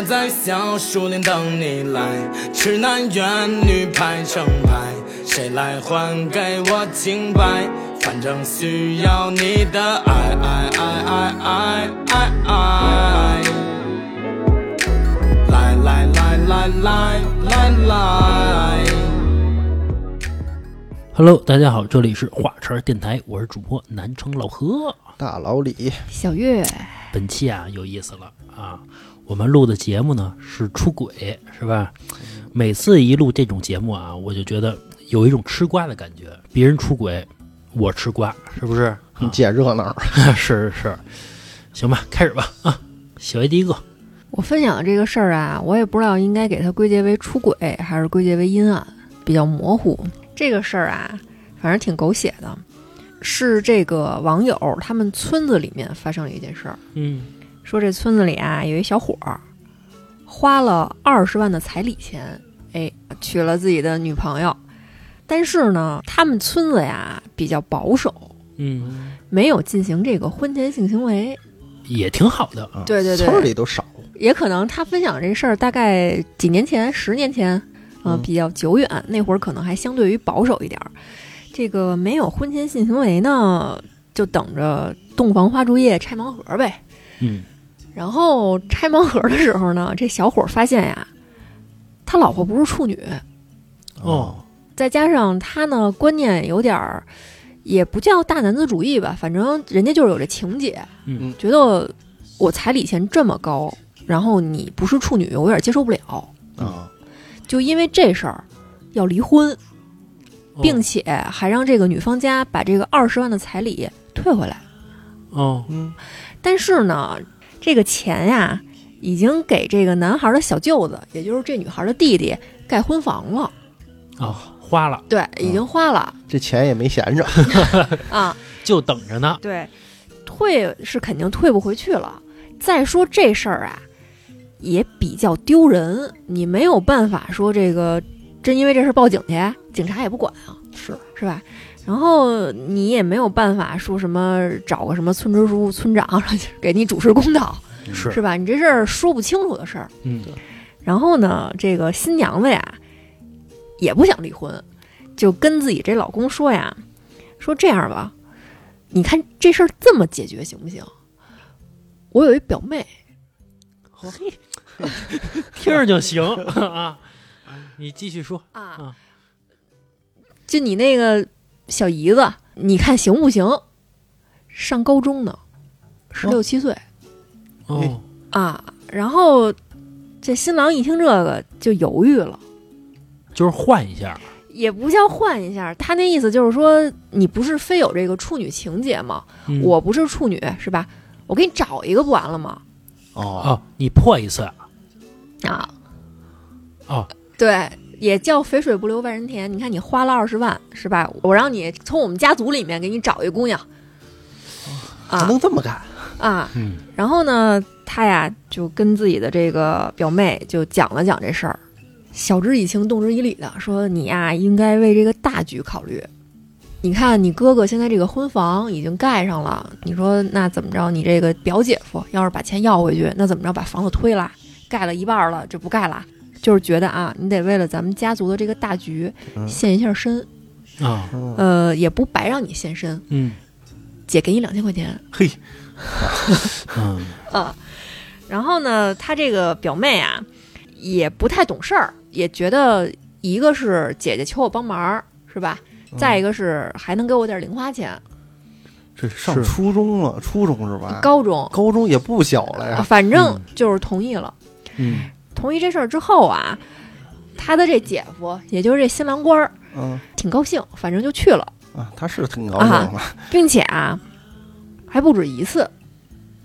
我在小树林等你来，痴男怨女排成排，谁来还给我清白？反正需要你的爱爱爱爱爱爱爱。来来来来来来来。Hello，大家好，这里是华晨电台，我是主播南城老何。大老李，小月，本期啊有意思了啊，我们录的节目呢是出轨，是吧？每次一录这种节目啊，我就觉得有一种吃瓜的感觉，别人出轨，我吃瓜，是不是？你捡热闹，是是是，行吧，开始吧啊！小 A 第一个，我分享的这个事儿啊，我也不知道应该给它归结为出轨，还是归结为阴暗，比较模糊。这个事儿啊，反正挺狗血的，是这个网友他们村子里面发生了一件事儿，嗯说这村子里啊有一小伙儿，花了二十万的彩礼钱，哎，娶了自己的女朋友，但是呢，他们村子呀比较保守，嗯，没有进行这个婚前性行为。也挺好的，啊对对对村里都少，也可能他分享这事儿大概几年前、十年前，呃，嗯比较久远，那会儿可能还相对于保守一点儿。这个没有婚前性行为呢，就等着洞房花烛夜拆盲盒呗。嗯然后拆盲盒的时候呢，这小伙儿发现呀，他老婆不是处女，哦，再加上他呢观念有点儿，也不叫大男子主义吧，反正人家就是有这情节，嗯觉得我彩礼钱这么高，然后你不是处女，我有点接受不了。啊，就因为这事儿要离婚，哦并且还让这个女方家把这个二十万的彩礼退回来。哦嗯，但是呢，这个钱呀，已经给这个男孩的小舅子，也就是这女孩的弟弟盖婚房了。哦，花了对，已经花了、这钱也没闲着，啊。就等着呢，对，退是肯定退不回去了。再说这事儿啊，也比较丢人，你没有办法说这个真因为这事儿报警去，警察也不管啊。是是吧？然后你也没有办法说什么找个什么村支书、村长然后给你主持公道，是。是吧？你这事儿说不清楚的事儿。嗯。然后呢，这个新娘子呀也不想离婚，就跟自己这老公说呀，说这样吧，你看这事儿这么解决行不行？我有一表妹，嘿 听着就行。啊。你继续说，啊。啊，就你那个小姨子，你看行不行？上高中呢，十六七岁。哦，啊，然后这新郎一听这个就犹豫了，就是换一下，也不叫换一下，他那意思就是说，你不是非有这个处女情节吗？嗯我不是处女是吧？我给你找一个不完了吗？哦，哦，你破一次，啊，哦，对，也叫肥水不流外人田。你看你花了二十万是吧？我让你从我们家族里面给你找一姑娘，还啊能这么干？啊，嗯然后呢，他呀就跟自己的这个表妹就讲了讲这事儿，晓之以情，动之以理的说：“你呀应该为这个大局考虑。你看你哥哥现在这个婚房已经盖上了，你说那怎么着？你这个表姐夫要是把钱要回去，那怎么着？把房子推了，盖了一半了，这不盖了？就是觉得啊，你得为了咱们家族的这个大局嗯。献一下身，啊，嗯。呃，也不白让你献身，嗯。姐给你两千块钱，嘿，嗯。啊，然后呢，他这个表妹啊，也不太懂事儿，也觉得一个是姐姐求我帮忙，是吧？再一个是还能给我点零花钱。这上初中了，初中是吧？高中，高中也不小了呀，反正嗯。就是同意了。嗯同意这事儿之后啊，他的这姐夫，也就是这新郎官儿，嗯。挺高兴，反正就去了，啊，他是挺高兴的，并且啊，还不止一次。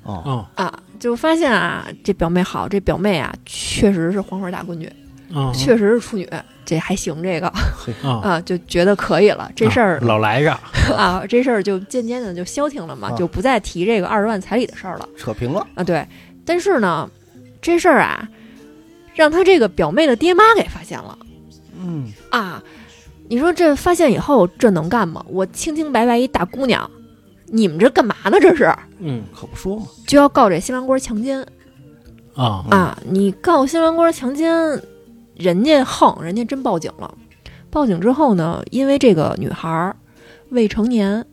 哦，哦。啊，就发现啊，这表妹好，这表妹啊，确实是黄花大闺女，哦。确实是处女，这还行，这个。哦，啊，就觉得可以了。这事儿啊老来着，啊，这事儿就渐渐的就消停了嘛，啊。就不再提这个二十万彩礼的事儿了。扯平了，啊。对，但是呢，这事儿啊，让他这个表妹的爹妈给发现了嗯，啊。你说这发现以后，这能干吗？我清清白白一大姑娘，你们这干嘛呢？这是嗯可不说嘛，就要告这新郎官强奸啊，啊，你告新郎官强奸，人家横，人家真报警了。报警之后呢，因为这个女孩未成年，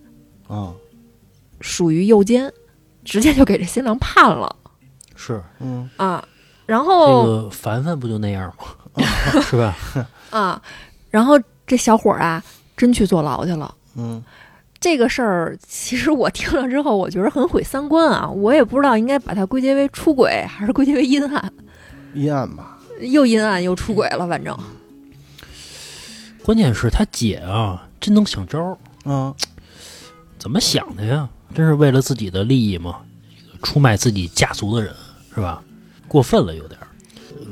啊，属于诱奸，直接就给这新郎判了是嗯啊。然这后、个凡凡不就那样吗？是吧？啊，然后这小伙儿啊，真去坐牢去了。嗯这个事儿，其实我听了之后，我觉得很毁三观啊！我也不知道应该把它归结为出轨，还是归结为阴暗，阴暗吧，又阴暗又出轨了，反正。关键是他姐啊，真能想招儿，啊，怎么想的呀？真是为了自己的利益吗？出卖自己家族的人是吧？过分了有点儿。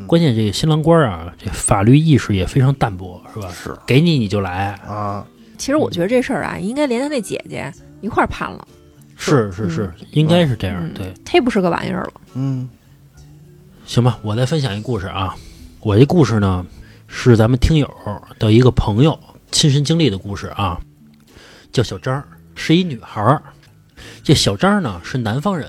关键这个新郎官啊，这法律意识也非常淡薄，是吧？是给你你就来，啊，其实我觉得这事儿啊，应该连他那姐姐一块儿判了，是是是，应该是这样。嗯对，忒不是个玩意儿了。嗯行吧，我再分享一故事啊。我这故事呢，是咱们听友的一个朋友亲身经历的故事啊，叫小张，是一女孩儿。这小张呢是南方人，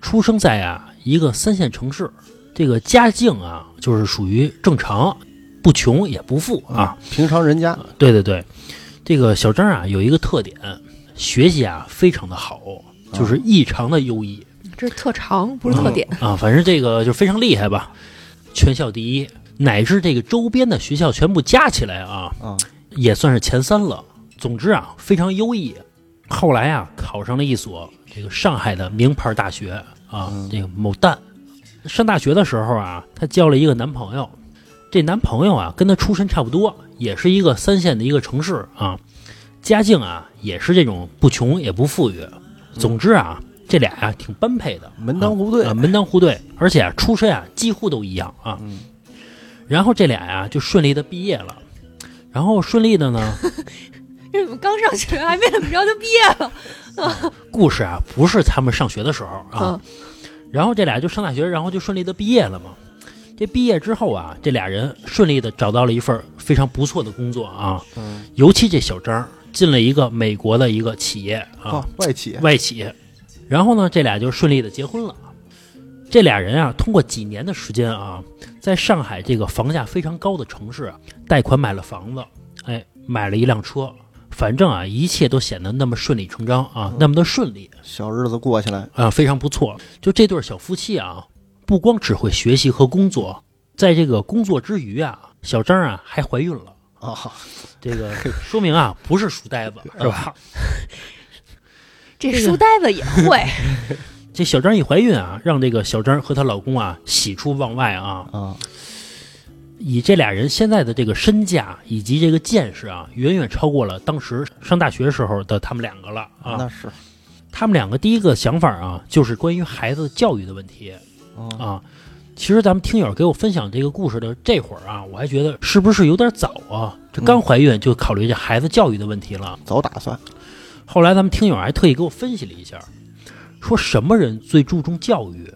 出生在啊一个三线城市，这个家境啊就是属于正常，不穷也不富啊。，平常人家对对对，这个小张啊有一个特点，学习啊非常的好，就是异常的优异。这是特长，不是特点。啊，反正这个就非常厉害吧，全校第一，乃至这个周边的学校全部加起来啊，啊，也算是前三了。总之啊，非常优异。后来啊，考上了一所这个上海的名牌大学啊，嗯这个某蛋。上大学的时候啊，她交了一个男朋友，这男朋友啊跟她出身差不多，也是一个三线的一个城市啊，家境啊也是这种不穷也不富裕。总之啊，这俩呀、挺般配的，门当户对。啊，门当户对，而且啊，出身啊几乎都一样啊。嗯然后这俩呀、就顺利的毕业了，然后顺利的呢，这怎么刚上学还没怎么着就毕业了？故事啊不是他们上学的时候啊，嗯然后这俩就上大学，然后就顺利的毕业了嘛。这毕业之后啊，这俩人顺利的找到了一份非常不错的工作啊，嗯。尤其这小张进了一个美国的一个企业啊。啊，，外企。外企，然后呢，这俩就顺利的结婚了。这俩人啊，通过几年的时间啊，在上海这个房价非常高的城市啊，贷款买了房子，哎，买了一辆车，反正啊，一切都显得那么顺理成章啊，那么的顺利小日子过起来，啊，非常不错。就这对小夫妻啊，不光只会学习和工作，在这个工作之余啊，小张啊还怀孕了。啊，这个说明啊，不是书呆子，是吧？这书呆子也会，这小张一怀孕啊，让这个小张和她老公啊喜出望外啊。啊，以这俩人现在的这个身价以及这个见识啊，远远超过了当时上大学时候的他们两个了啊。那是他们两个第一个想法啊，就是关于孩子教育的问题啊，啊。其实咱们听友给我分享这个故事的这会儿啊，我还觉得是不是有点早啊？这刚怀孕就考虑这孩子教育的问题了。早打算后来咱们听友还特意给我分析了一下，说什么人最注重教育？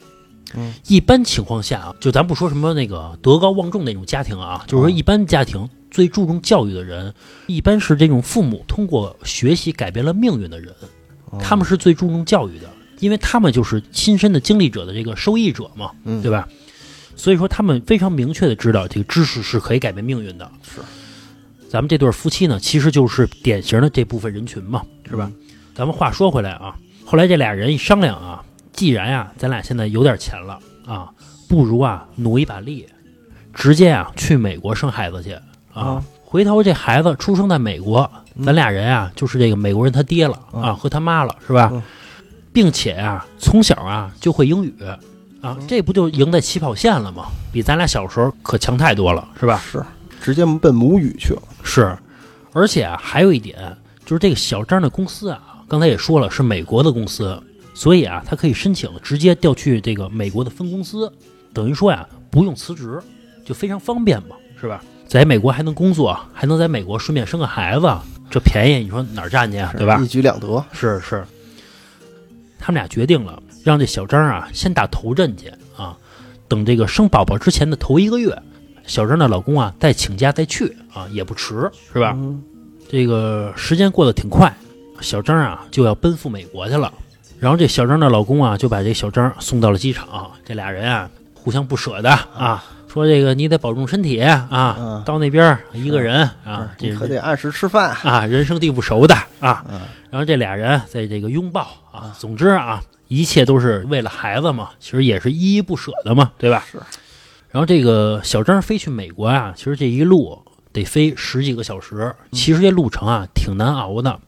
嗯，一般情况下啊，就咱不说什么那个德高望重那种家庭啊，就是说一般家庭最注重教育的人，一般是这种父母通过学习改变了命运的人，哦他们是最注重教育的，因为他们就是亲身的经历者的这个受益者嘛，嗯对吧？所以说他们非常明确的知道这个知识是可以改变命运的。是，咱们这对夫妻呢，其实就是典型的这部分人群嘛，是吧？咱们话说回来啊，后来这俩人一商量啊，既然呀、咱俩现在有点钱了啊，不如啊努一把力，直接啊去美国生孩子去啊。啊回头这孩子出生在美国，咱俩人啊就是这个美国人他爹了啊嗯和他妈了，是吧？嗯并且啊从小啊就会英语啊，嗯这不就赢在起跑线了吗？比咱俩小时候可强太多了，是吧？是直接奔母语去了，是，而且啊，还有一点就是这个小张的公司啊，刚才也说了是美国的公司，所以啊，他可以申请直接调去这个美国的分公司，等于说呀，不用辞职，就非常方便嘛，是吧？在美国还能工作，还能在美国顺便生个孩子，这便宜你说哪儿占去啊？对吧一？举两得，是是，他们俩决定了，让这小张啊先打头阵去啊，等这个生宝宝之前的头一个月，小张的老公啊再请假再去啊，也不迟，是吧？嗯这个时间过得挺快，小张啊就要奔赴美国去了。然后这小张的老公啊就把这小张送到了机场，这俩人啊互相不舍得啊，说这个你得保重身体啊，嗯到那边一个人啊，这你可得按时吃饭。啊，人生地不熟的啊。嗯然后这俩人在这个拥抱啊，总之啊，一切都是为了孩子嘛，其实也是依依不舍的嘛，对吧？是。然后这个小张飞去美国啊，其实这一路得飞十几个小时，其实这路程啊挺难熬的，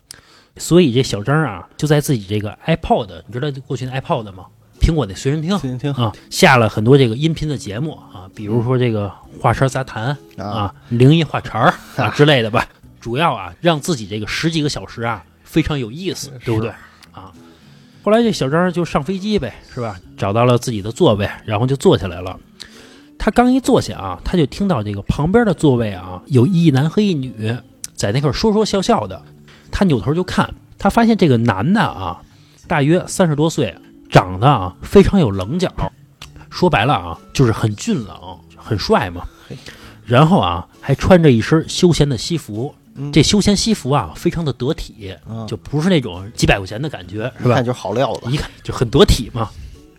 所以这小张啊就在自己这个 iPod，你知道过去的 iPod 吗？苹果的随身听啊，下了很多这个音频的节目啊，比如说这个话茬杂谈啊，啊、灵异话茬儿啊 之类的吧。主要啊，让自己这个十几个小时啊非常有意思，对不对啊？后来这小张就上飞机呗，是吧？找到了自己的座位，然后就坐下来了。他刚一坐下啊，他就听到这个旁边的座位啊有一男和一女在那块说说笑笑的。他扭头就看，他发现这个男的啊，大约三十多岁，长得啊非常有棱角，说白了啊就是很俊朗、很帅嘛。然后啊还穿着一身休闲的西服，嗯这休闲西服啊非常的得体，啊就不是那种几百块钱的感觉，是吧一看？就好料子。一看就很得体嘛，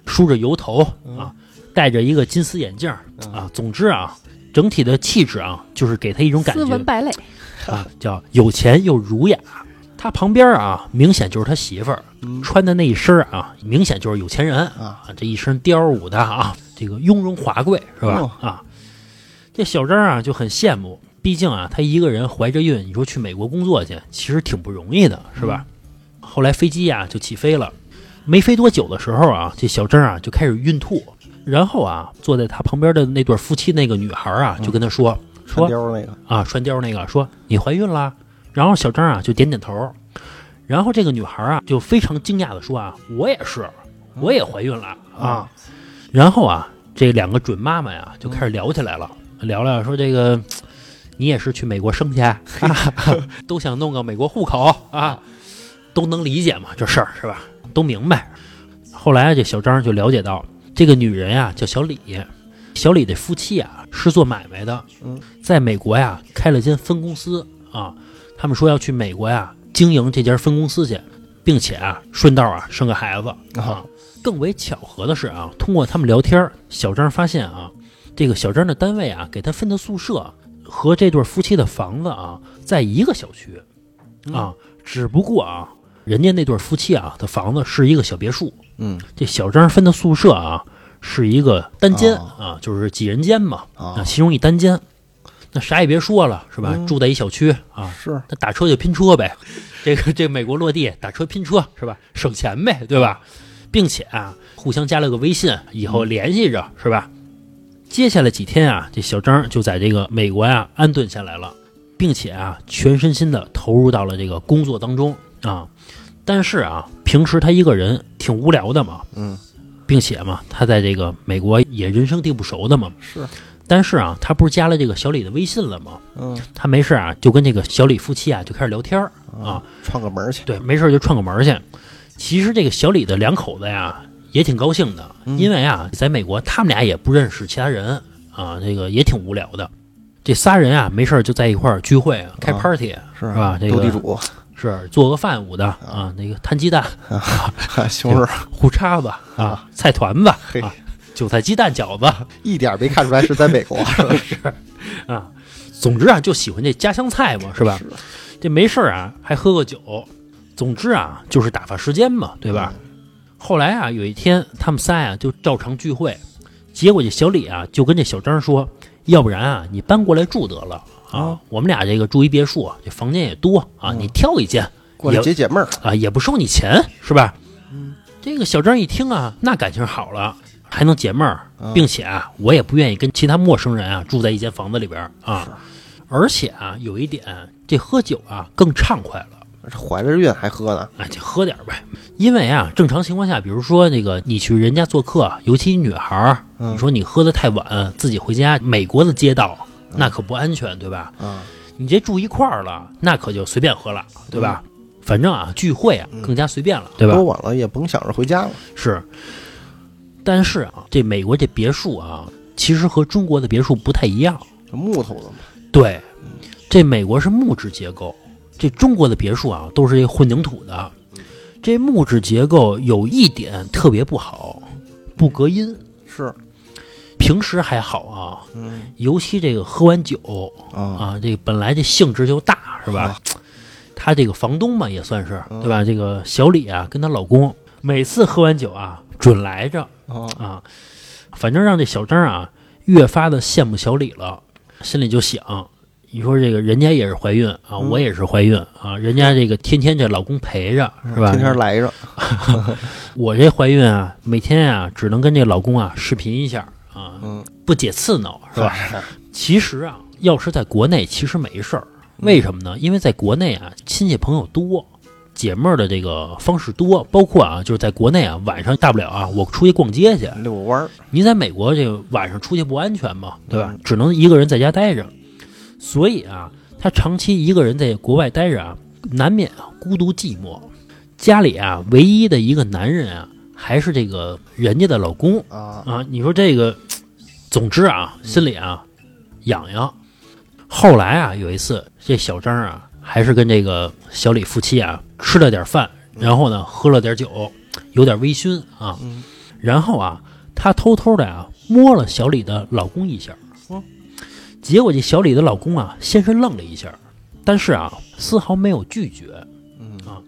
梳着油头嗯啊，戴着一个金丝眼镜啊，总之啊，整体的气质啊，就是给他一种感觉斯文败类，啊，叫有钱又儒雅。他旁边啊，明显就是他媳妇儿嗯。穿的那一身儿啊，明显就是有钱人啊，这一身貂舞的啊，这个雍容华贵是吧？哦？啊，这小张啊就很羡慕，毕竟啊，他一个人怀着孕，你说去美国工作去，其实挺不容易的，是吧？后来飞机呀、就起飞了，没飞多久的时候啊，这小张啊就开始孕吐，然后啊，坐在他旁边的那对夫妻那个女孩啊就跟他说、说穿貂那个，啊，穿貂那个说你怀孕啦，然后小张啊就点点头，然后这个女孩啊就非常惊讶的说啊，我也是，我也怀孕了啊，然后啊这两个准妈妈呀就开始聊起来了，聊聊说这个你也是去美国生去，啊、都想弄个美国户口啊，都能理解嘛这事儿是吧？都明白。后来啊这小张就了解到这个女人呀叫小李，小李的夫妻啊是做买卖的，嗯，在美国呀开了间分公司啊，他们说要去美国呀经营这家分公司去，并且啊顺道啊生个孩子。啊。更为巧合的是啊，通过他们聊天，小张发现啊，这个小张的单位啊给他分的宿舍和这对夫妻的房子啊在一个小区。啊，只不过啊人家那对夫妻啊的房子是一个小别墅，嗯。这小张分的宿舍啊是一个单间哦啊，就是几人间嘛啊，啊，其中一单间。那啥也别说了，是吧？嗯住在一小区啊，是那打车就拼车呗，这个这美国落地打车拼车是吧？省钱呗，对吧？并且啊，互相加了个微信，以后联系着是吧？接下来几天啊，这小张就在这个美国呀、安顿下来了，并且啊，全身心的投入到了这个工作当中啊。但是啊，平时他一个人挺无聊的嘛，嗯并且嘛，他在这个美国也人生地不熟的嘛。是但是啊，他不是加了这个小李的微信了吗？嗯。他没事啊，就跟这个小李夫妻啊就开始聊天儿啊，串个门去。对，没事就串个门去。其实这个小李的两口子呀也挺高兴的，嗯。因为啊，在美国他们俩也不认识其他人啊，这个也挺无聊的。这仨人啊，没事就在一块儿聚会啊，开啊 party 是吧？这个斗地主，是做个饭舞的啊，那个摊鸡蛋、西红柿胡叉子啊、菜团子嘿。啊、韭菜鸡蛋饺子。一点没看出来是在美国，是。吧啊，总之啊，就喜欢这家乡菜嘛，是吧？是。这没事儿啊，还喝个酒，总之啊，就是打发时间嘛，对吧？后来啊，有一天他们仨呀、就照常聚会，结果这小李啊就跟这小张说，要不然啊你搬过来住得了。啊，啊我们俩这个住一别墅，这房间也多啊，嗯你挑一间过来也解解闷儿。啊，也不收你钱，是吧？嗯。这个小张一听啊，那感情好了，还能解闷儿，啊并且啊，我也不愿意跟其他陌生人啊住在一间房子里边儿啊。而且啊，有一点，这喝酒啊更畅快了。怀着孕还喝呢，哎，就喝点儿呗。因为啊，正常情况下，比如说那个你去人家做客，尤其女孩儿，嗯你说你喝的太晚，自己回家，美国的街道那可不安全，对吧？嗯，你这住一块儿了，那可就随便喝了，对吧？反正啊，聚会啊嗯更加随便了，对吧多？晚了也甭想着回家了。是，但是啊，这美国这别墅啊，其实和中国的别墅不太一样。这木头的嘛，对，这美国是木质结构，这中国的别墅啊都是这混凝土的。这木质结构有一点特别不好，不隔音。是平时还好啊，嗯尤其这个喝完酒啊啊，这个本来这性质就大，是吧？他这个房东嘛，也算是对吧？这个小李啊，跟她老公每次喝完酒啊，准来着啊啊，反正让这小张啊越发的羡慕小李了，心里就想。你说这个人家也是怀孕啊，嗯我也是怀孕啊，人家这个天天这老公陪着是吧？天天来着，我这怀孕啊，每天啊只能跟这老公啊视频一下啊，嗯不解刺挠是吧？其实啊，要是在国内其实没事儿，为什么呢？因为在国内啊，亲戚朋友多，解闷儿的这个方式多，包括啊，就是在国内啊，晚上大不了啊，我出去逛街去。遛个弯儿，你在美国这个晚上出去不安全嘛，对吧嗯？只能一个人在家待着，所以啊，他长期一个人在国外待着啊，难免啊孤独寂寞。家里啊，唯一的一个男人啊，还是这个人家的老公啊啊。你说这个，总之啊，心里啊痒痒。后来啊，有一次这小张啊，还是跟这个小李夫妻啊吃了点饭，然后呢喝了点酒，有点微醺啊。嗯然后啊，她偷偷的啊摸了小李的老公一下，哦结果这小李的老公啊先是愣了一下，但是啊丝毫没有拒绝。嗯啊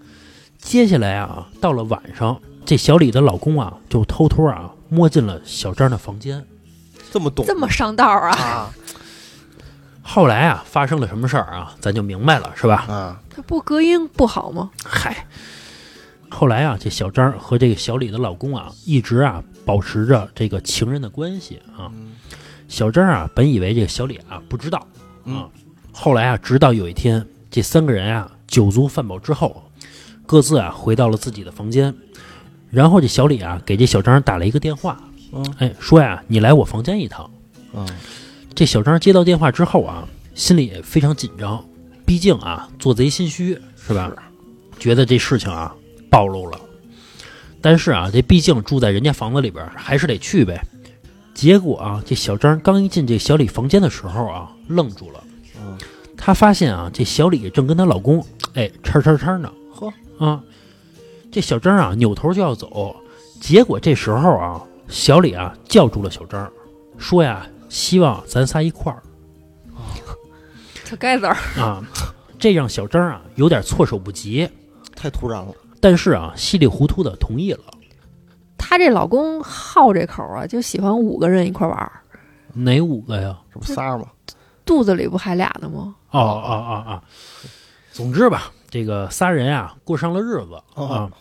接下来啊，到了晚上，这小李的老公啊就偷偷啊摸进了小张的房间。这么懂这么上道啊？啊后来啊，发生了什么事儿啊，咱就明白了，是吧？啊他不隔音不好吗？嗨，后来啊，这小张和这个小李的老公啊，一直啊保持着这个情人的关系啊。嗯小张啊，本以为这个小李啊不知道啊嗯，后来啊，直到有一天，这三个人啊酒足饭饱之后，各自啊回到了自己的房间，然后这小李啊给这小张打了一个电话，嗯哎，说呀，你来我房间一趟。嗯这小张接到电话之后啊，心里也非常紧张，毕竟啊，做贼心虚是吧？觉得这事情啊暴露了，但是啊，这毕竟住在人家房子里边，还是得去呗。结果啊，这小张刚一进这小李房间的时候啊，愣住了。嗯他发现啊，这小李正跟她老公哎叉叉叉呢。呵啊，这小张啊扭头就要走，结果这时候啊，小李啊叫住了小张，说呀，希望咱仨一块儿这该字儿，啊。这让小张啊有点措手不及，太突然了，但是啊稀里糊涂的同意了。她这老公好这口啊，就喜欢五个人一块玩儿，哪五个呀？这不仨吗？肚子里不还俩呢吗？哦哦哦哦，总之吧，这个仨人啊过上了日子啊哦。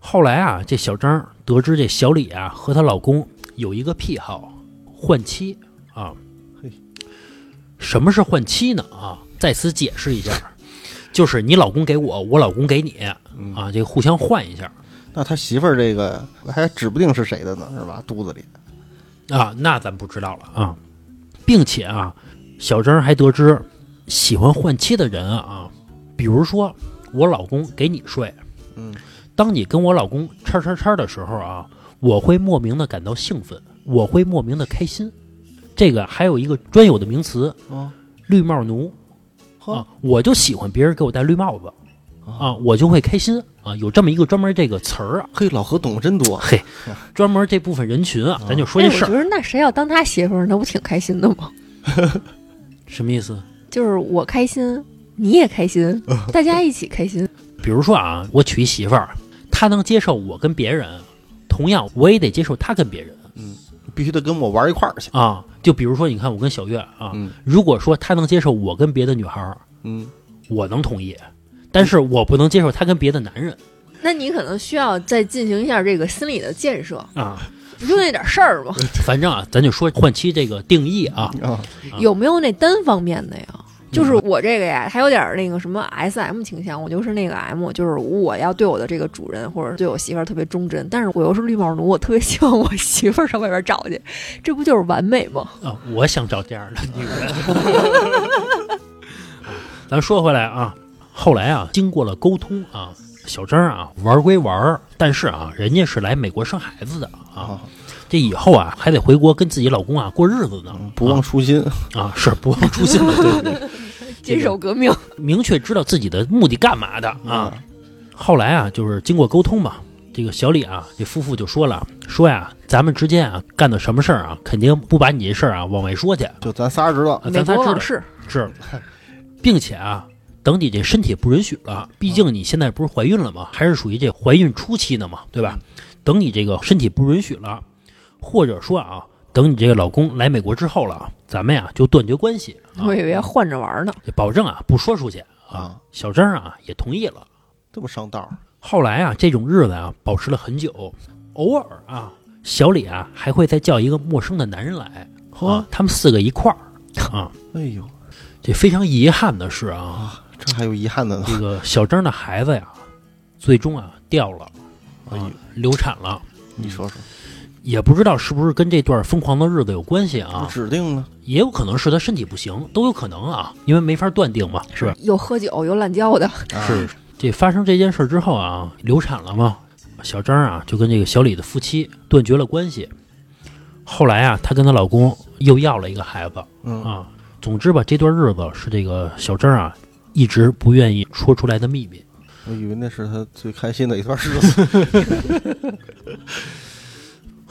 后来啊，这小张得知这小李啊和她老公有一个癖好，换妻啊嘿。什么是换妻呢？啊，在此解释一下，就是你老公给我，我老公给你嗯啊，这个互相换一下那他媳妇儿这个还指不定是谁的呢，是吧？肚子里啊，那咱不知道了啊，并且啊，小张还得知喜欢换妻的人啊，比如说我老公给你睡，嗯，当你跟我老公叉叉叉的时候啊，我会莫名的感到兴奋，我会莫名的开心。这个还有一个专有的名词，啊绿帽奴啊，我就喜欢别人给我戴绿帽子啊，我就会开心啊，有这么一个专门这个词儿啊，嘿，老何懂得真多，嘿，专门这部分人群啊，咱就说哎，这事儿，我觉得那谁要当他媳妇儿，那不挺开心的吗？什么意思？就是我开心，你也开心，大家一起开心。比如说啊，我娶一媳妇儿，她能接受我跟别人，同样我也得接受她跟别人嗯必须得跟我玩一块儿去。啊。就比如说，你看我跟小月啊，嗯如果说她能接受我跟别的女孩儿，嗯，我能同意，但是我不能接受她跟别的男人那你可能需要再进行一下这个心理的建设，啊。不就那点事儿吗？反正啊，咱就说换妻这个定义啊，啊，有没有那单方面的呀？就是我这个呀，还有点那个什么 S M 倾向，我就是那个 M，就是我要对我的这个主人或者对我媳妇儿特别忠贞，但是我又是绿帽奴，我特别希望我媳妇儿上外边找去，这不就是完美吗？啊，我想找这样的女人。咱说回来啊，后来啊，经过了沟通啊，小张啊玩归玩，但是啊，人家是来美国生孩子的啊，啊这以后啊还得回国跟自己老公啊过日子呢，不忘初心，啊是不忘初心的，对对对，坚守革命，明确知道自己的目的干嘛的啊。后来啊，就是经过沟通嘛，这个小李啊，这夫妇就说了，说呀，咱们之间啊干的什么事儿啊，肯定不把你这事儿啊往外说去，就咱仨知道，啊咱仨知道是，是，并且啊，等你这身体不允许了，毕竟你现在不是怀孕了吗？还是属于这怀孕初期呢嘛，对吧？等你这个身体不允许了，或者说啊，等你这个老公来美国之后了，咱们呀就断绝关系啊我，以为换着玩呢。保证啊不说出去啊啊。小张啊也同意了。这么上道儿，后来啊，这种日子啊保持了很久，偶尔啊，小李啊还会再叫一个陌生的男人来，啊，他们四个一块儿啊。哎呦，这非常遗憾的是啊，这还有遗憾的呢。这个小张的孩子呀，最终啊掉了，哎呦啊，流产了，你说说，也不知道是不是跟这段疯狂的日子有关系啊，指定呢？也有可能是他身体不行，都有可能啊，因为没法断定嘛，是吧？又喝酒又滥交的，啊是这发生这件事之后啊，流产了嘛，小张啊就跟这个小李的夫妻断绝了关系。后来啊，她跟她老公又要了一个孩子嗯，啊。总之吧，这段日子是这个小张啊一直不愿意说出来的秘密。我以为那是他最开心的一段日子。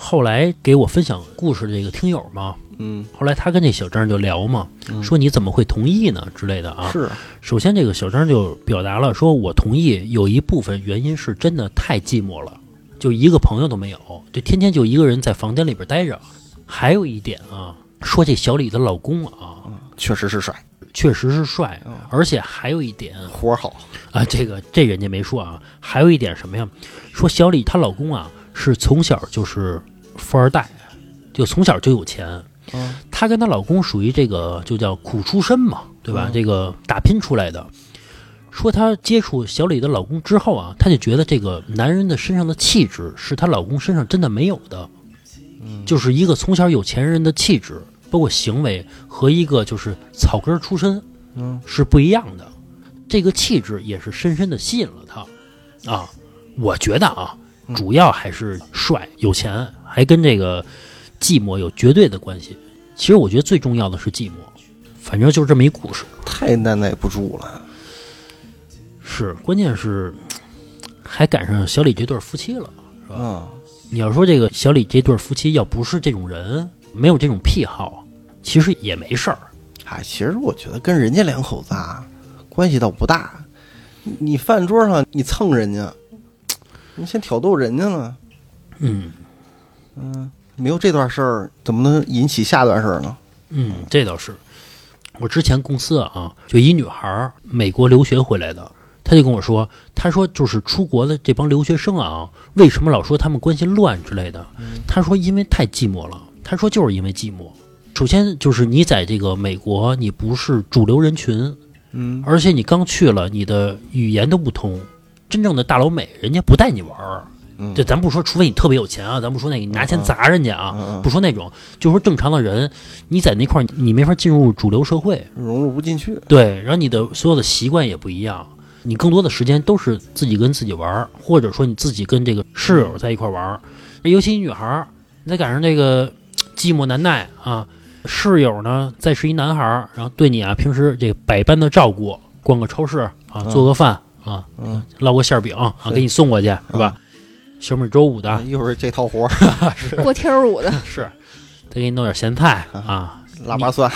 后来给我分享故事的这个听友嘛，嗯，后来他跟这小张就聊嘛，嗯说你怎么会同意呢之类的啊。是首先，这个小张就表达了说，我同意有一部分原因是真的太寂寞了，就一个朋友都没有，就天天就一个人在房间里边待着。还有一点啊，说这小李的老公啊，确实是帅，确实是帅嗯，而且还有一点活儿好。啊，这个这人家没说啊，还有一点什么呀？说小李她老公啊是从小就是富二代，就从小就有钱。嗯她跟她老公属于这个就叫苦出身嘛，对吧？嗯这个打拼出来的。说她接触小李的老公之后啊，她就觉得这个男人的身上的气质是她老公身上真的没有的，嗯就是一个从小有钱人的气质，包括行为和一个就是草根出身嗯是不一样的。这个气质也是深深的吸引了她啊。我觉得啊，嗯主要还是帅、有钱，还跟这个寂寞有绝对的关系。其实我觉得最重要的是寂寞，反正就是这么一故事。太耐耐不住了。是，关键是还赶上小李这对夫妻了。嗯，你要说这个小李这对夫妻要不是这种人，没有这种癖好，其实也没事儿。哎，其实我觉得跟人家两口子啊，关系倒不大。你你饭桌上你蹭人家，你先挑逗人家呢，嗯嗯没有这段事儿，怎么能引起下段事儿呢？嗯，这倒是。我之前公司啊，就一女孩儿美国留学回来的，她就跟我说，她说就是出国的这帮留学生啊，为什么老说他们关系乱之类的？她说因为太寂寞了。她说就是因为寂寞。首先就是你在这个美国，你不是主流人群，嗯而且你刚去了，你的语言都不通。真正的大老美，人家不带你玩儿。嗯这咱不说，除非你特别有钱啊，咱不说那个你拿钱砸人家啊，不说那种，就说正常的人，你在那块儿你没法进入主流社会，融入不进去。对，然后你的所有的习惯也不一样，你更多的时间都是自己跟自己玩儿，或者说你自己跟这个室友在一块儿玩儿。尤其女孩儿，你再赶上这个寂寞难耐啊，室友呢再是一男孩儿，然后对你啊平时这个百般的照顾，逛个超市啊，嗯做个饭啊，嗯，烙个馅儿饼啊，给你送过去是吧？小米粥五的一会儿这套活儿，锅贴儿舞的，是，再给你弄点咸菜啊，腊八蒜，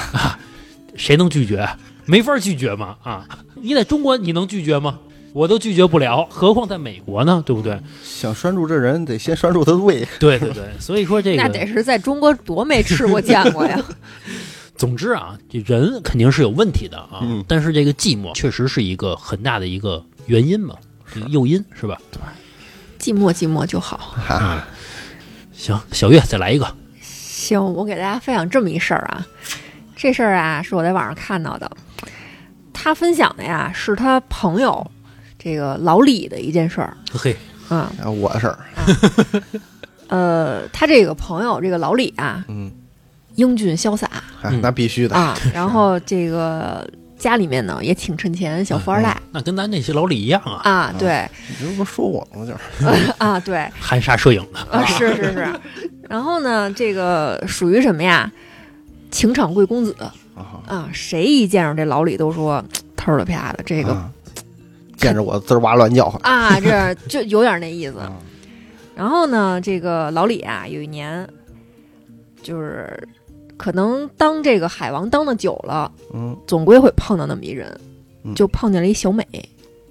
谁能拒绝？没法拒绝嘛啊！你在中国你能拒绝吗？我都拒绝不了，何况在美国呢？对不对？想拴住这人，得先拴住他的胃。对对对，所以说这个那得，是在中国多没吃过见过呀。总之啊，这人肯定是有问题的啊。嗯但是这个寂寞确实是一个很大的一个原因嘛，一个诱因是吧？对寂寞寂寞就好。哈，行，小月再来一个，行，我给大家分享这么一事儿啊，这事儿啊是我在网上看到的，他分享的呀是他朋友这个老李的一件事儿。嘿，嗯，然后我的事儿，呃，他这个朋友这个老李啊，嗯，英俊潇洒。那必须的。啊，然后这个家里面呢也挺趁钱，小富二代那跟咱那些老李一样啊，啊，对你这不说我吗？就是，啊，对，含沙射影的。啊，是是是。然后呢，这个属于什么呀？情场贵公子啊啊，谁一见着这老李都说偷了啪的，这个啊见着我滋儿哇乱叫唤。啊，这就 有点那意思。啊然后呢，这个老李啊，有一年就是可能当这个海王当的久了，嗯。总归会碰到那么一人，嗯。就碰见了一小美。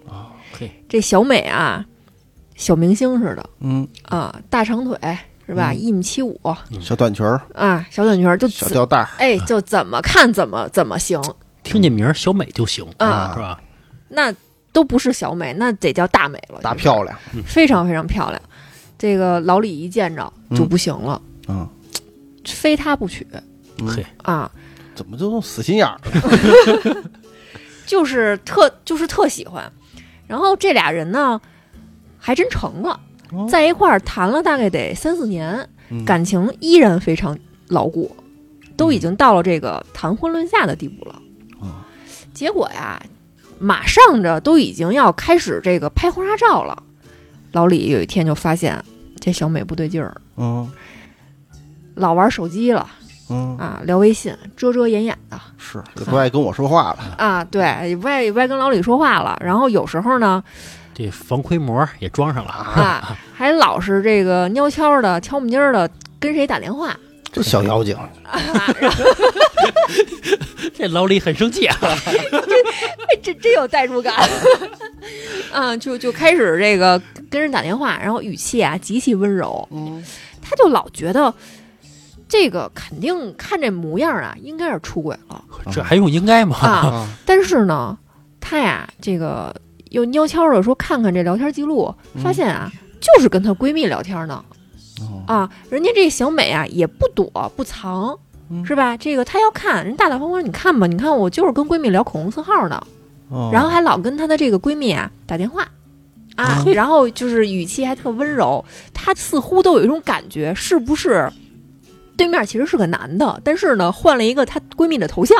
哦，嘿，这小美啊，小明星似的嗯，啊，大长腿是吧？嗯。一米七五。小短裙儿，啊，小短裙儿就怎小吊带儿，哎，就怎么看怎么怎么行，听见名儿小美就行，啊。是吧？那都不是小美，那得叫大美了，大漂亮，非常非常漂亮。这个老李一见着就不行了，嗯，非她不娶。嗯嘿，啊，怎么就那么死心眼儿呢？就是特就是特喜欢。然后这俩人呢，还真成了，哦。在一块儿谈了大概得三四年，嗯。感情依然非常牢固，都已经到了这个谈婚论嫁的地步了。哦结果呀，马上着都已经要开始这个拍婚纱照了。老李有一天就发现这小美不对劲儿，嗯。老玩手机了嗯，啊，聊微信，遮遮掩掩的。是也不爱跟我说话了，啊，对，也不爱也不爱跟老李说话了。然后有时候呢，这防窥膜也装上了，啊，还老是这个悄悄的、悄不唧儿的跟谁打电话。这小妖精，啊，这老李很生气啊，这真有代入感，啊，就就开始这个跟人打电话，然后语气啊极其温柔，嗯。他就老觉得这个肯定看这模样啊，应该是出轨了 这还用应该吗？啊，啊，但是呢，他呀这个又悄悄的说看看这聊天记录，发现啊就是跟她闺蜜聊天呢。哦啊，人家这小美啊也不躲不藏，嗯是吧？这个她要看，人大大方方，你看吧，你看我就是跟闺蜜聊口红色号呢，哦然后还老跟她的这个闺蜜啊打电话。啊，然后就是语气还特温柔，她似乎都有一种感觉，是不是对面其实是个男的，但是呢换了一个她闺蜜的头像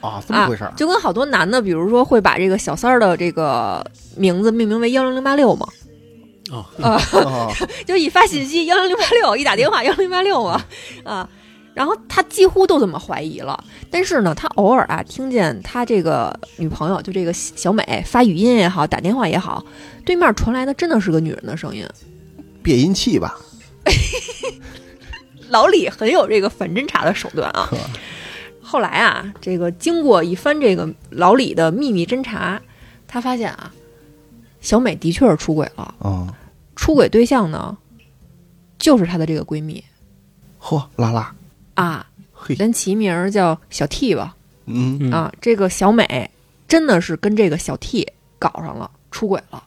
啊，这么回事儿，就跟好多男的，比如说会把这个小三儿的这个名字命名为幺零零八六嘛，啊 就一发信息幺零零八六，一打电话幺零零八六嘛，啊，然后他几乎都这么怀疑了。但是呢，他偶尔啊听见他这个女朋友就这个小美发语音也好，打电话也好，对面传来的真的是个女人的声音。变音器吧，老李很有这个反侦查的手段啊。后来啊，这个经过一番这个老李的秘密侦查，他发现啊，小美的确是出轨了，啊，出轨对象呢就是她的这个闺蜜嚯，拉拉，啊。嘿，人起名儿叫小 T 吧？嗯嗯啊，这个小美真的是跟这个小 T 搞上了，出轨了。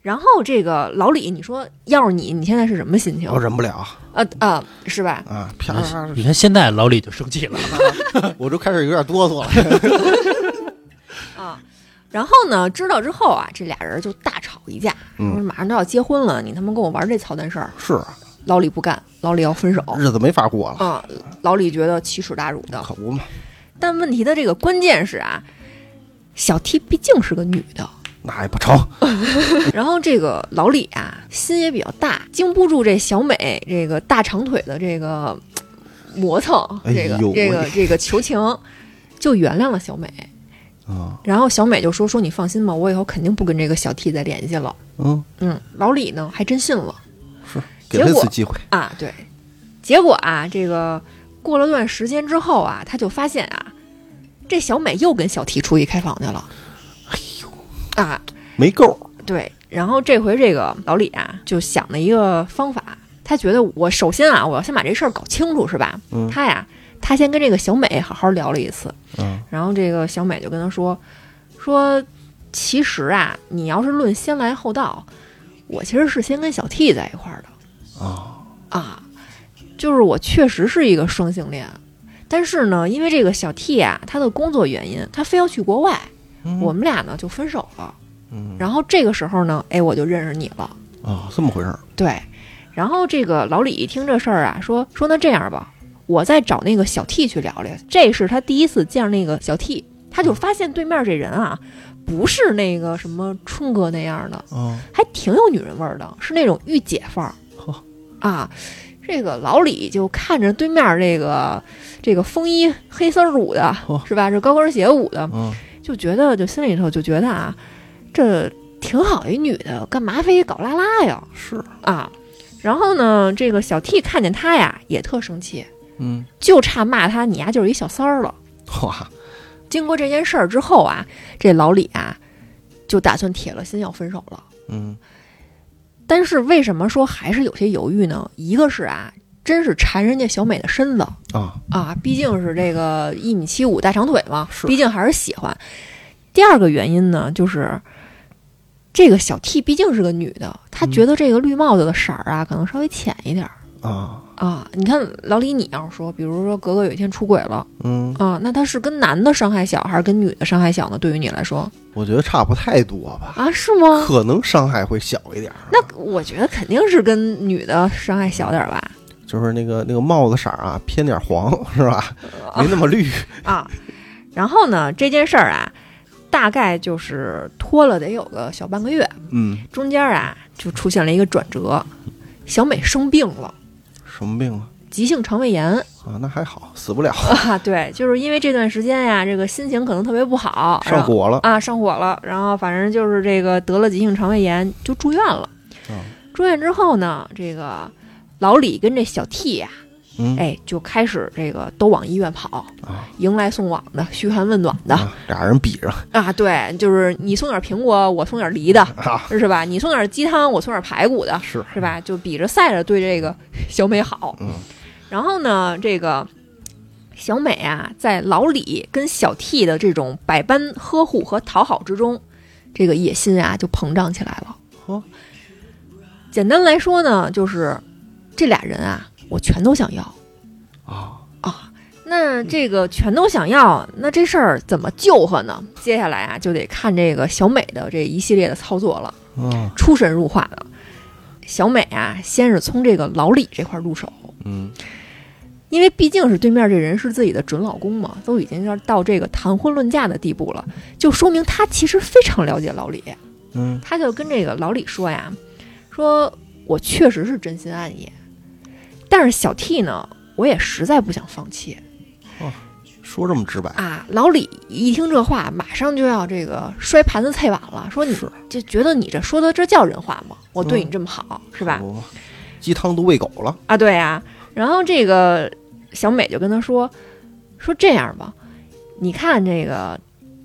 然后这个老李，你说要是你，你现在是什么心情？我忍不了。啊啊，是吧？啊，你看现在老李就生气了，我就开始有点哆嗦了，啊，然后呢，知道之后啊，这俩人就大吵一架，嗯。说马上都要结婚了，你他妈跟我玩这操蛋事儿。是。啊老李不干，老李要分手。日子没法过了，啊。老李觉得奇耻大辱的，可不嘛，但问题的这个关键是啊，小 T 毕竟是个女的，那也不成，然后这个老李啊，心也比较大，经不住这小美这个大长腿的这个磨蹭，哎这个、呦这个这个求情，就原谅了小美。啊，然后小美就说：“说你放心吧，我以后肯定不跟这个小 T 再联系了。嗯，”嗯，老李呢还真信了给他结果一次机会，啊。对，结果啊，这个过了段时间之后啊，他就发现啊，这小美又跟小 T 出去开房去了。啊，没够，对，然后这回这个老李啊，就想了一个方法，他觉得我首先啊，我要先把这事儿搞清楚，是吧？嗯他呀，他先跟这个小美好好聊了一次，嗯然后这个小美就跟他说，说其实啊，你要是论先来后到，我其实是先跟小 T 在一块儿的啊，啊，就是我确实是一个双性恋。但是呢，因为这个小 T 啊，他的工作原因，他非要去国外，嗯我们俩呢就分手了。嗯然后这个时候呢，哎，我就认识你了。啊，这么回事儿，对，然后这个老李一听这事儿啊，说说那这样吧，我再找那个小 T 去聊聊。这是他第一次见那个小 T，他就发现对面这人啊，不是那个什么春哥那样的，啊，还挺有女人味儿的，是那种御姐范儿呵。啊，这个老李就看着对面这个这个风衣黑丝儿舞的呵，是吧？这高跟鞋舞的，嗯就觉得就心里头就觉得啊，这挺好一女的，干嘛非搞拉拉呀？是，啊，然后呢，这个小 T 看见他呀，也特生气，嗯，就差骂他你呀就是一小三儿了。哇，经过这件事儿之后啊，这老李啊就打算铁了心要分手了。嗯但是为什么说还是有些犹豫呢？一个是啊，真是馋人家小美的身子啊，啊，毕竟是这个一米七五大长腿嘛，是毕竟还是喜欢。第二个原因呢，就是这个小 T 毕竟是个女的，她嗯觉得这个绿帽子的色儿啊，可能稍微浅一点儿啊，啊。你看老李，你要是说，比如说格格有一天出轨了嗯，啊，那他是跟男的伤害小还是跟女的伤害小呢？对于你来说我觉得差不太多吧，啊，是吗？可能伤害会小一点儿。那我觉得肯定是跟女的伤害小点儿吧。就是那个那个帽子色儿啊，偏点黄是吧？没那么绿。啊，然后呢，这件事儿啊，大概就是拖了得有个小半个月，嗯，中间啊就出现了一个转折，小美生病了，什么病啊？急性肠胃炎啊，那还好，死不了，啊，对，就是因为这段时间呀，这个心情可能特别不好，上火了。啊，上火了，然后反正就是这个得了急性肠胃炎，就住院了。啊住院之后呢，这个老李跟这小 T 呀、嗯，哎，就开始这个都往医院跑，啊迎来送往的，嘘寒问暖的啊，俩人比着啊，对，就是你送点苹果，我送点梨的，啊，是吧？你送点鸡汤，我送点排骨的，是，是吧？就比着赛着对这个小美好。嗯然后呢，这个小美啊，在老李跟小 T 的这种百般呵护和讨好之中，这个野心啊就膨胀起来了。哦简单来说呢，就是这俩人啊，我全都想要。啊啊，那这个全都想要，那这事儿怎么救和呢？接下来啊，就得看这个小美的这一系列的操作了，嗯出神入化的。小美啊，先是从这个老李这块入手，嗯因为毕竟是对面这人是自己的准老公嘛，都已经要到这个谈婚论嫁的地步了，就说明他其实非常了解老李。嗯他就跟这个老李说呀，说我确实是真心爱你，但是小 T 呢，我也实在不想放弃。哦说这么直白，啊，老李一听这话，马上就要这个摔盘子菜碗了，说你是就觉得你这说的这叫人话吗？我对你嗯这么好，是吧？不鸡汤都喂狗了。啊，对呀、然后这个小美就跟他说，说这样吧，你看这个，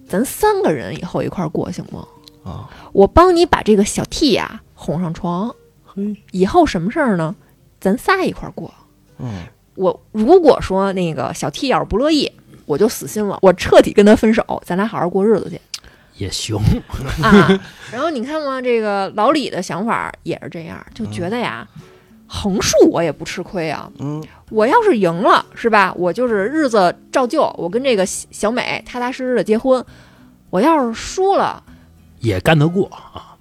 咱三个人以后一块儿过行吗？啊，我帮你把这个小 T 呀、哄上床，嘿，以后什么事儿呢？咱仨一块儿过。嗯我如果说那个小 T 要是不乐意，我就死心了，我彻底跟他分手，咱俩好好过日子去。也行，啊，然后你看嘛，这个老李的想法也是这样，就觉得呀，横竖我也不吃亏啊。嗯我要是赢了，是吧？我就是日子照旧，我跟这个小小美踏踏实实的结婚。我要是输了也干得过啊。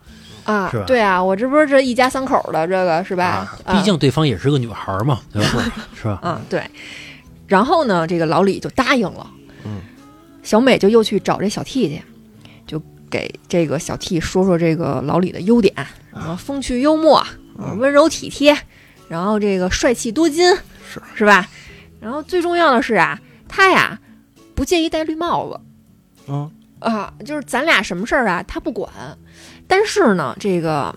啊是吧，对啊，我这不是这一家三口的这个是吧？毕竟对方也是个女孩嘛，对吧？是吧？啊，对。然后呢，这个老李就答应了。嗯，小美就又去找这小 T 去，就给这个小 T 说说这个老李的优点，什么风趣幽默、嗯温柔体贴，然后这个帅气多金，是是吧？然后最重要的是啊，他呀不介意戴绿帽子嗯啊，就是咱俩什么事儿啊他不管，但是呢，这个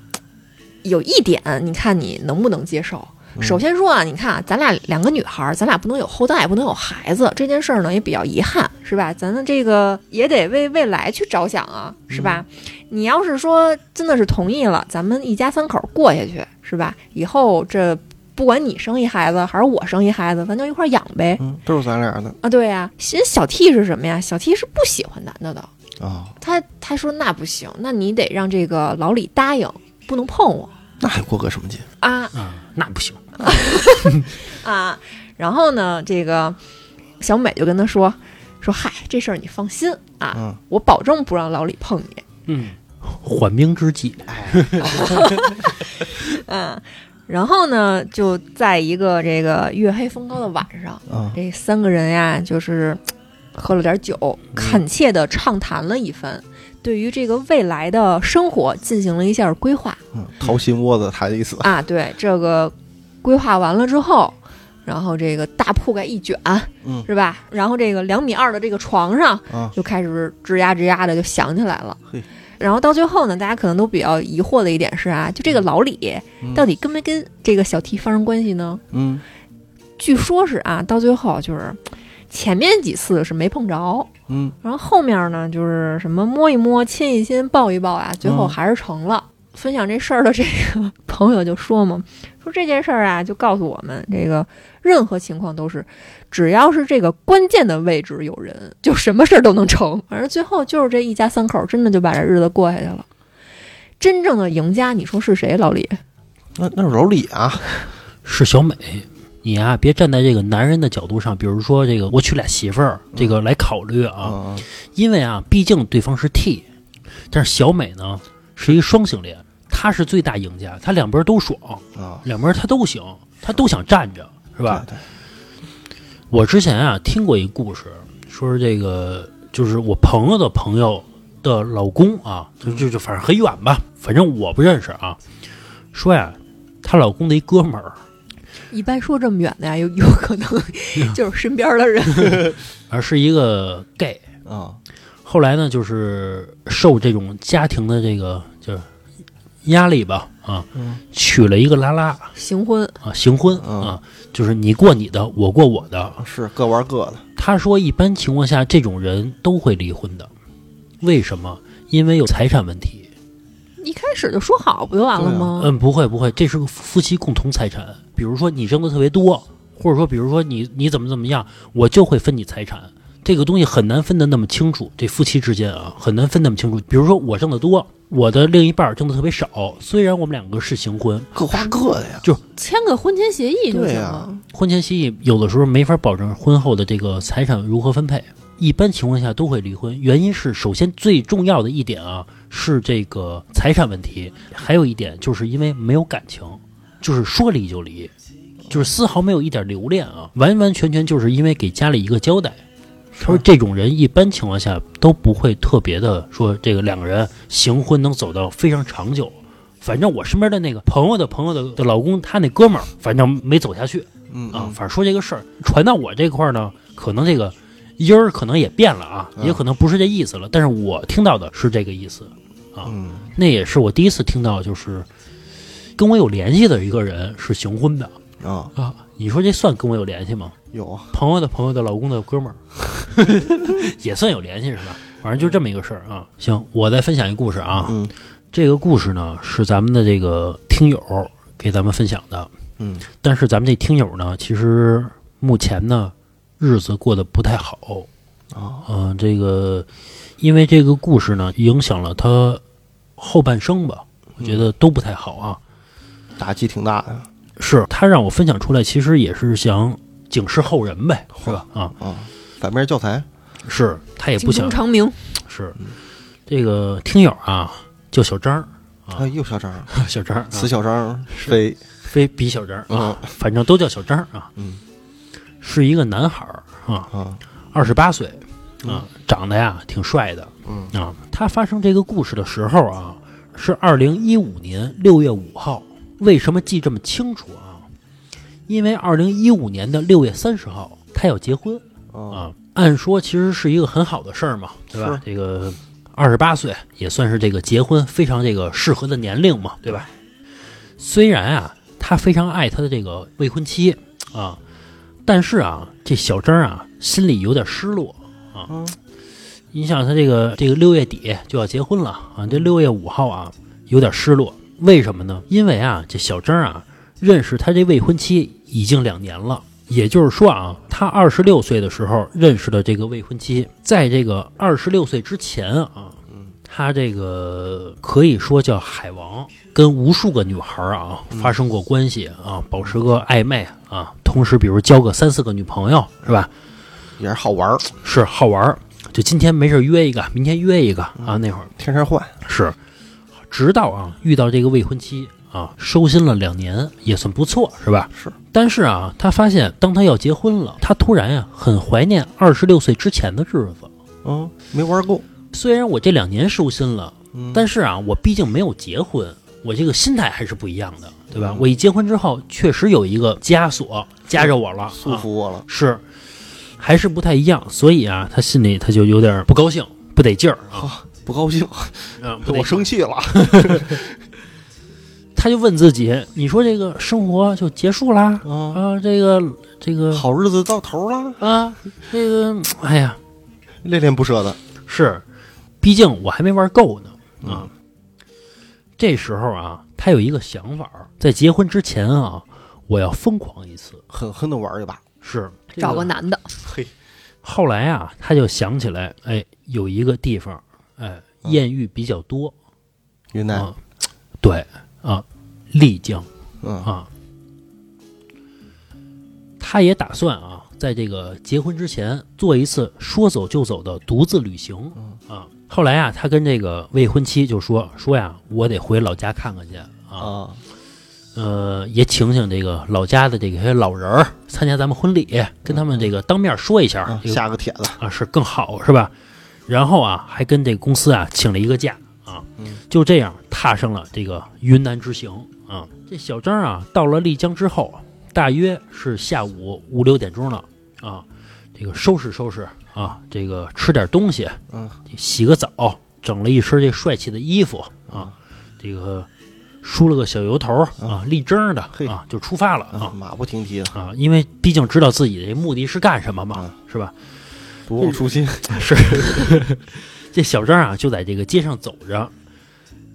有一点，你看你能不能接受？嗯首先说啊，你看啊，咱俩两个女孩儿，咱俩不能有后代，不能有孩子，这件事儿呢也比较遗憾，是吧？咱的这个也得为未来去着想啊，是吧？你要是说真的是同意了，咱们一家三口过下去，是吧？以后这不管你生一孩子还是我生一孩子，咱就一块儿养呗。嗯，都是咱俩的啊，对呀、其实小 T 是什么呀？小 T 是不喜欢男的的，啊，他他说那不行，那你得让这个老李答应，不能碰我那还过个什么劲？啊。啊，那不行。啊，然后呢，这个小美就跟他说说，嗨，这事儿你放心啊，嗯我保证不让老李碰你。嗯，缓兵之计。哎 嗯，然后呢，就在一个这个月黑风高的晚上，啊这三个人呀，就是嘖喝了点酒，恳切的畅谈了一番，对于这个未来的生活进行了一下规划。嗯，掏心窝子谈一次。啊，对这个规划完了之后，然后这个大铺盖一卷，嗯是吧？然后这个两米二的这个床上啊，就开始吱呀吱呀的就响起来了嘿。然后到最后呢，大家可能都比较疑惑的一点是啊，就这个老李嗯到底跟没跟这个小 T 发生关系呢？嗯据说是啊，到最后就是前面几次是没碰着，嗯然后后面呢就是什么摸一摸、亲一亲、抱一抱啊，最后嗯还是成了。分享这事儿的这个朋友就说嘛，说这件事儿啊，就告诉我们，这个任何情况都是，只要是这个关键的位置有人，就什么事儿都能成。反正最后就是这一家三口真的就把这日子过下去了。真正的赢家，你说是谁？老李？那那是老李啊，是小美。你啊，别站在这个男人的角度上，比如说这个我娶俩媳妇儿，这个来考虑啊，啊因为啊，毕竟对方是 T，但是小美呢是一个双性恋，她是最大赢家，她两边都爽，啊，两边她都行，她都想站着，是吧？我之前啊听过一故事，说是这个就是我朋友的朋友的老公啊，就就就反正很远吧，反正我不认识啊。说呀，她老公的一哥们儿，一般说这么远的呀，有有可能 就是身边的人。而是一个 gay，啊，后来呢，就是受这种家庭的这个就是压力吧，啊，嗯娶了一个拉拉行婚，啊，行婚嗯啊，就是你过你的，我过我的。是各玩各的，他说，一般情况下，这种人都会离婚的。为什么？因为有财产问题。一开始就说好不就完了吗？嗯，不会不会，这是个夫妻共同财产。比如说你挣的特别多，或者说比如说你你怎么怎么样，我就会分你财产。这个东西很难分得那么清楚，这夫妻之间啊很难分那么清楚。比如说我挣得多，我的另一半挣的特别少，虽然我们两个是行婚，各花各的呀。就 签个婚前协议就对呀行了。婚前协议有的时候没法保证婚后的这个财产如何分配，一般情况下都会离婚。原因是首先最重要的一点啊是这个财产问题，还有一点就是因为没有感情，就是说离就离，就是丝毫没有一点留恋啊，完完全全就是因为给家里一个交代。他说这种人一般情况下都不会特别的说这个两个人行婚能走到非常长久。反正我身边的那个朋友的朋友的的老公，他那哥们儿反正没走下去。嗯啊，反正说这个事儿传到我这块儿呢，可能这个音儿可能也变了啊，嗯也可能不是这意思了，但是我听到的是这个意思，嗯。那也是我第一次听到，就是跟我有联系的一个人是行婚的。啊，啊，你说这算跟我有联系吗？有啊，朋友的朋友的老公的哥们儿，也算有联系是吧？反正就这么一个事儿啊。行，我再分享一个故事啊，嗯。这个故事呢是咱们的这个听友给咱们分享的，嗯。但是咱们这听友呢，其实目前呢日子过得不太好，啊嗯、这个因为这个故事呢影响了他后半生吧，我觉得都不太好啊。打击挺大的。是他让我分享出来，其实也是想警示后人呗，是吧？啊，啊，反面教材。是他也不想。钟长鸣，是。这个听友啊，叫小张儿，啊，又小张，小张儿啊，死小张飞非。彼小张啊，反正都叫小张儿啊，嗯。是一个男孩啊，二十八岁啊，长得呀挺帅的，嗯啊，他发生这个故事的时候啊，是二零一五年六月五号。为什么记这么清楚啊？因为二零一五年的六月三十号，他要结婚啊啊。按说其实是一个很好的事儿嘛，对吧？这个二十八岁也算是这个结婚非常这个适合的年龄嘛，对吧？虽然啊，他非常爱他的这个未婚妻啊，但是啊，这小张啊心里有点失落啊。嗯你想他这个这个六月底就要结婚了啊，这六月五号啊有点失落，为什么呢？因为啊，这小张啊认识他这未婚妻已经两年了，也就是说啊，他二十六岁的时候认识的这个未婚妻，在这个二十六岁之前啊，他这个可以说叫海王，跟无数个女孩啊发生过关系啊，保持个暧昧啊，同时比如交个三四个女朋友是吧？也是好玩儿，是好玩儿，就今天没事约一个，明天约一个啊，那会儿天天换，是，直到啊遇到这个未婚妻啊，收心了两年，也算不错，是吧？是。但是啊，他发现当他要结婚了，他突然呀、很怀念二十六岁之前的日子。嗯，没玩够，虽然我这两年收心了，嗯但是啊，我毕竟没有结婚，我这个心态还是不一样的，对吧？嗯我一结婚之后，确实有一个枷锁，夹着我了，束啊缚我了。是，还是不太一样，所以啊，他心里他就有点不高兴，不得劲儿啊，不高兴，我生气了。他就问自己：你说这个生活就结束啦？啊，啊，这个这个好日子到头了，啊，这个，哎呀，恋恋不舍的。是，毕竟我还没玩够呢啊。嗯这时候啊，他有一个想法，在结婚之前啊，我要疯狂一次。狠狠的玩一把。是找个。男的，嘿，后来啊，他就想起来，哎，有一个地方，哎，嗯。艳遇比较多。云南，啊，对啊，丽江。嗯。啊。他也打算啊，在这个结婚之前做一次说走就走的独自旅行。嗯。啊。后来啊，他跟这个未婚妻就说说呀，我得回老家看看去。啊，啊，呃，也请请这个老家的这些老人儿参加咱们婚礼，跟他们这个当面说一下啊，这个下个帖子。啊是更好是吧？然后啊，还跟这个公司啊请了一个假啊，嗯就这样踏上了这个云南之行啊。这小张啊，到了丽江之后，大约是下午五六点钟了啊，这个收拾收拾啊，这个吃点东西，嗯，洗个澡，整了一身这帅气的衣服啊，这个梳了个小油头啊，立正的嘿啊，就出发了啊，啊马不停蹄的，啊，因为毕竟知道自己的目的是干什么嘛，是吧？不忘初心。是，这小张啊，就在这个街上走着，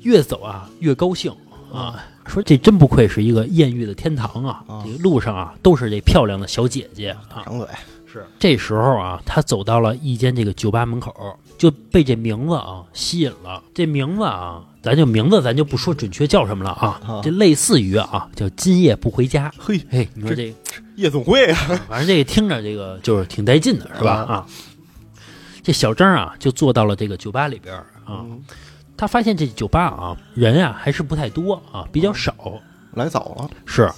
越走啊越高兴啊，说这真不愧是一个艳遇的天堂啊！啊这个路上啊都是这漂亮的小姐姐啊。张嘴，是，这时候啊，他走到了一间这个酒吧门口，就被这名字啊吸引了。这名字啊，咱就名字咱就不说准确叫什么了啊，啊这类似于啊叫今夜不回家。嘿，嘿，你说这夜总会啊，反正这个听着这个就是挺带劲的，是吧？啊，这小张啊就坐到了这个酒吧里边啊，嗯他发现这酒吧啊人啊还是不太多啊，比较少。来早了，是，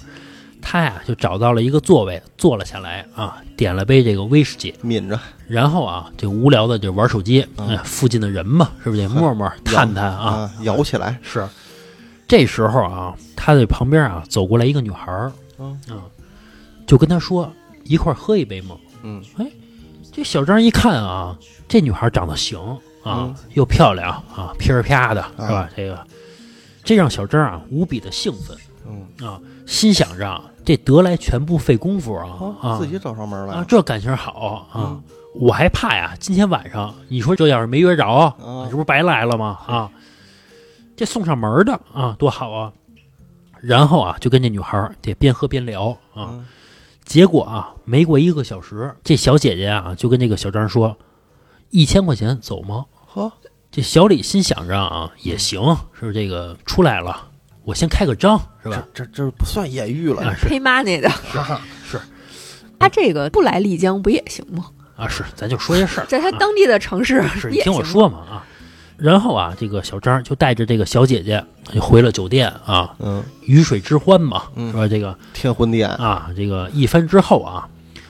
他呀就找到了一个座位坐了下来啊，点了杯这个威士忌，抿着，然后啊这无聊的就玩手机，嗯哎，附近的人嘛，是不是？得摸摸探探啊？啊，摇起来，是，这时候啊，他的旁边啊走过来一个女孩儿，嗯。啊，就跟他说一块儿喝一杯嘛？嗯，哎这小张一看啊，这女孩长得行啊，嗯。又漂亮啊，噼儿啪的，是吧？这个，这让小张啊无比的兴奋。嗯，啊，心想着啊这得来全不费工夫啊啊自己找上门啊来，，这感情好啊！嗯我还怕呀，今天晚上你说这要是没约着，啊这不是白来了吗？啊，这送上门的啊，多好啊！然后啊，就跟这女孩得边喝边聊啊。嗯结果啊，没过一个小时，这小姐姐啊就跟这个小张说：“一千块钱走吗呵，？”这小李心想着啊，也行，是这个出来了，我先开个张，是吧？这这这不算艳遇了啊，是黑 money 的，是 他这个不来丽江不也行吗？啊，是，咱就说这事儿。在他啊当地的城市是你听我说嘛啊。然后啊，这个小张就带着这个小姐姐就回了酒店啊，嗯，鱼水之欢嘛，嗯是吧？这个天昏地暗，啊，这个一番之后啊，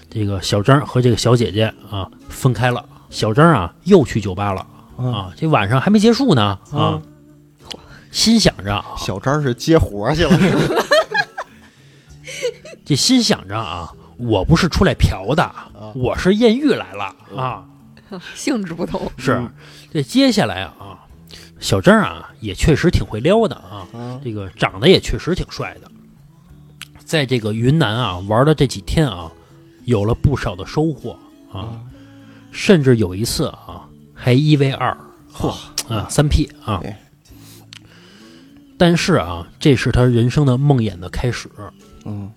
这个小张和这个小姐姐啊分开了。小张啊又去酒吧了嗯啊，这晚上还没结束呢啊，心想着啊，小张是接活去了，这心想着啊，我不是出来嫖的，我是艳遇来了啊。性质不同，是。嗯，这接下来啊，小张啊也确实挺会撩的啊，嗯。这个长得也确实挺帅的，在这个云南啊玩的这几天啊，有了不少的收获啊，甚至有一次啊还一 v 二，嚯。啊三 P 啊。对，但是啊这是他人生的梦魇的开始。嗯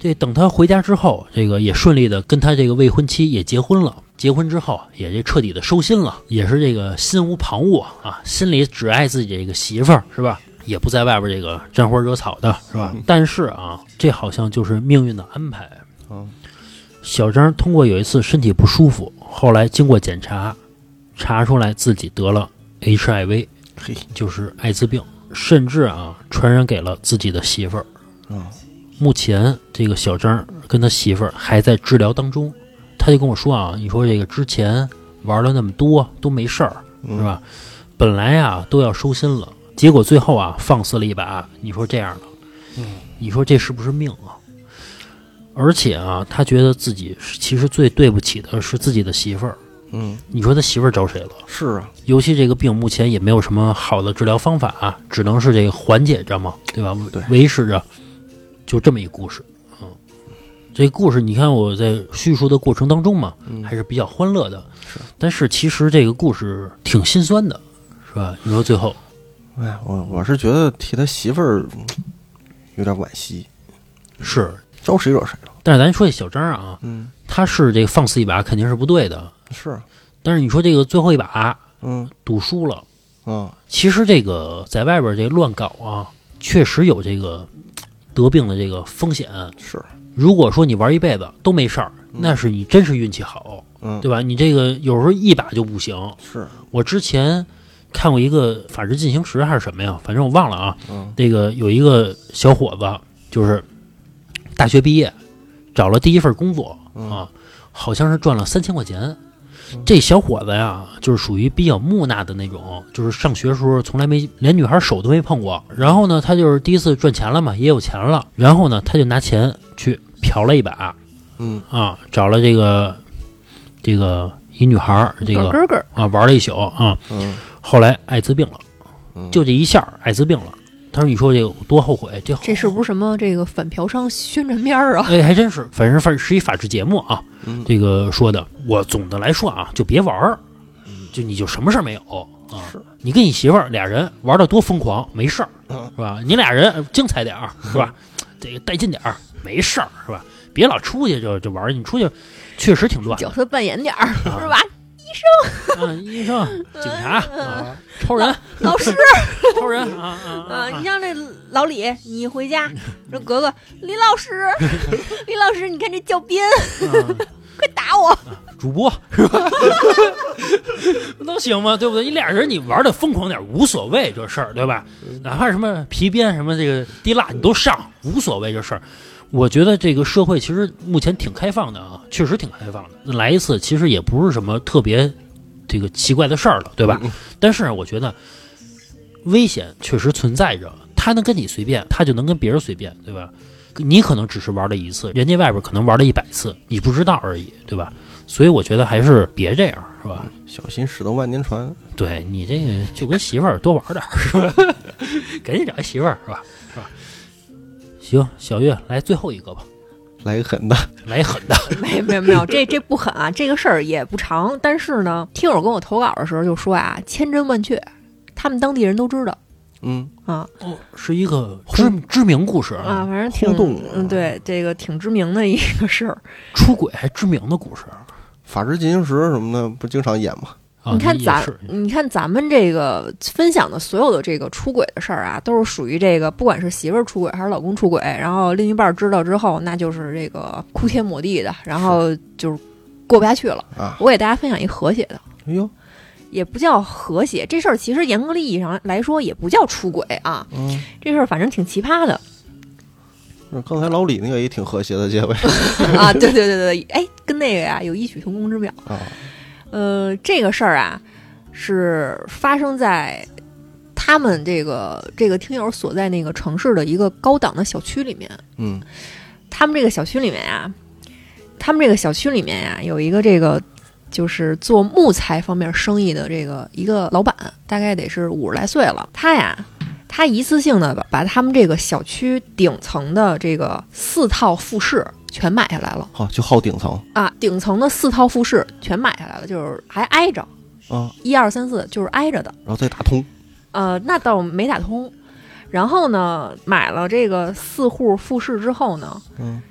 这等他回家之后，这个也顺利的跟他这个未婚妻也结婚了。结婚之后，也这彻底的收心了，也是这个心无旁骛啊，心里只爱自己这个媳妇儿，是吧？也不在外边这个沾花惹草的，是吧？但是啊，这好像就是命运的安排。嗯小张通过有一次身体不舒服，后来经过检查，查出来自己得了 HIV，嘿，就是艾滋病，甚至啊传染给了自己的媳妇儿。嗯目前这个小张跟他媳妇儿还在治疗当中，他就跟我说啊，你说这个之前玩了那么多都没事儿，嗯是吧？本来啊都要收心了，结果最后啊放肆了一把，你说这样的，嗯你说这是不是命啊？而且啊，他觉得自己其实最对不起的是自己的媳妇儿。嗯，你说他媳妇儿找谁了？是啊，尤其这个病目前也没有什么好的治疗方法、啊，只能是这个缓解着嘛，对吧？对维持着，就这么一个故事。嗯，这个故事你看我在叙述的过程当中嘛，嗯还是比较欢乐的。是，但是其实这个故事挺心酸的，是吧？你说最后，哎，我我是觉得替他媳妇儿嗯有点惋惜，是，招谁惹谁了？但是咱说这小张啊，嗯，他是这个放肆一把肯定是不对的，是啊，但是你说这个最后一把嗯赌输了。嗯，其实这个在外边这乱搞啊，确实有这个得病的这个风险。是，如果说你玩一辈子都没事儿，那是你真是运气好，嗯，对吧？你这个有时候一把就不行。是，我之前看过一个《法制进行时》还是什么呀，反正我忘了啊。嗯这个有一个小伙子，就是大学毕业，找了第一份工作嗯啊，好像是赚了三千块钱。这小伙子呀，就是属于比较木讷的那种，就是上学时候从来没连女孩手都没碰过。然后呢，他就是第一次赚钱了嘛，也有钱了。然后呢，他就拿钱去嫖了一把嗯啊，找了这个这个一女孩，这个啊玩了一宿啊。嗯后来艾滋病了，嗯，就这一下艾滋病了。他说：“你说这有多后悔？这这是不是什么这个反嫖娼宣传片儿啊？哎，还真是，反正反是一法制节目啊。嗯这个说的，我总的来说啊，就别玩儿，就你就什么事儿没有啊是。你跟你媳妇儿俩人玩的多疯狂，没事儿，嗯是吧？你俩人精彩点儿，是吧？这个带劲点儿，没事儿，是吧？别老出去就就玩儿，你出去确实挺乱角色扮演点儿 是吧？啊！医生、警察啊，超人、老 师，超人啊啊你！像这老李，你回家 说格格，李老师，李老师，你看这教鞭，啊快打我！主播是吧？能行吗？对不对？你俩人你玩的疯狂点无所谓这事儿，对吧？哪怕什么皮鞭什么这个滴蜡你都上，无所谓这事儿。我觉得这个社会其实目前挺开放的啊，确实挺开放的。来一次其实也不是什么特别这个奇怪的事儿了，对吧？但是我觉得危险确实存在着，他能跟你随便，他就能跟别人随便，对吧？你可能只是玩了一次，人家外边可能玩了一百次，你不知道而已，对吧？所以我觉得还是别这样，是吧？小心驶得万年船。对你这个就跟媳妇儿多玩点儿，是吧？赶紧找一媳妇儿，是吧？是吧？行，小月来最后一个吧，来一个狠的，来一狠的。没没有没有，这这不狠啊，这个事儿也不长。但是呢，听友跟我投稿的时候就说啊，千真万确，他们当地人都知道嗯，啊哦，是一个知知名故事啊，，反正挺轰动嗯，对，这个挺知名的一个事儿。出轨还知名的故事法制进行时什么的不经常演吗？啊。你看咱，你看咱们这个分享的所有的这个出轨的事儿啊，都是属于这个，不管是媳妇儿出轨还是老公出轨，然后另一半知道之后，那就是这个哭天抹地的，然后就是过不下去了。啊，我给大家分享一和谐的，哎呦，也不叫和谐，这事儿其实严格意义上来说也不叫出轨啊，嗯，这事儿反正挺奇葩的刚才老李那个也挺和谐的结尾 啊。对对对对，哎，跟那个呀有异曲同工之妙。啊，呃，这个事儿啊，是发生在他们这个这个听友所在那个城市的一个高档的小区里面。嗯他们这个小区里面呀，他们这个小区里面呀，有一个这个就是做木材方面生意的这个一个老板，大概得是五十来岁了。他呀，他一次性的把把他们这个小区顶层的这个四套复式全买下来了好，就好顶层啊，顶层的四套复式全买下来了，就是还挨着。啊，一二三四就是挨着的，然后再打通，呃，那倒没打通。然后呢，买了这个四户复式之后呢，嗯，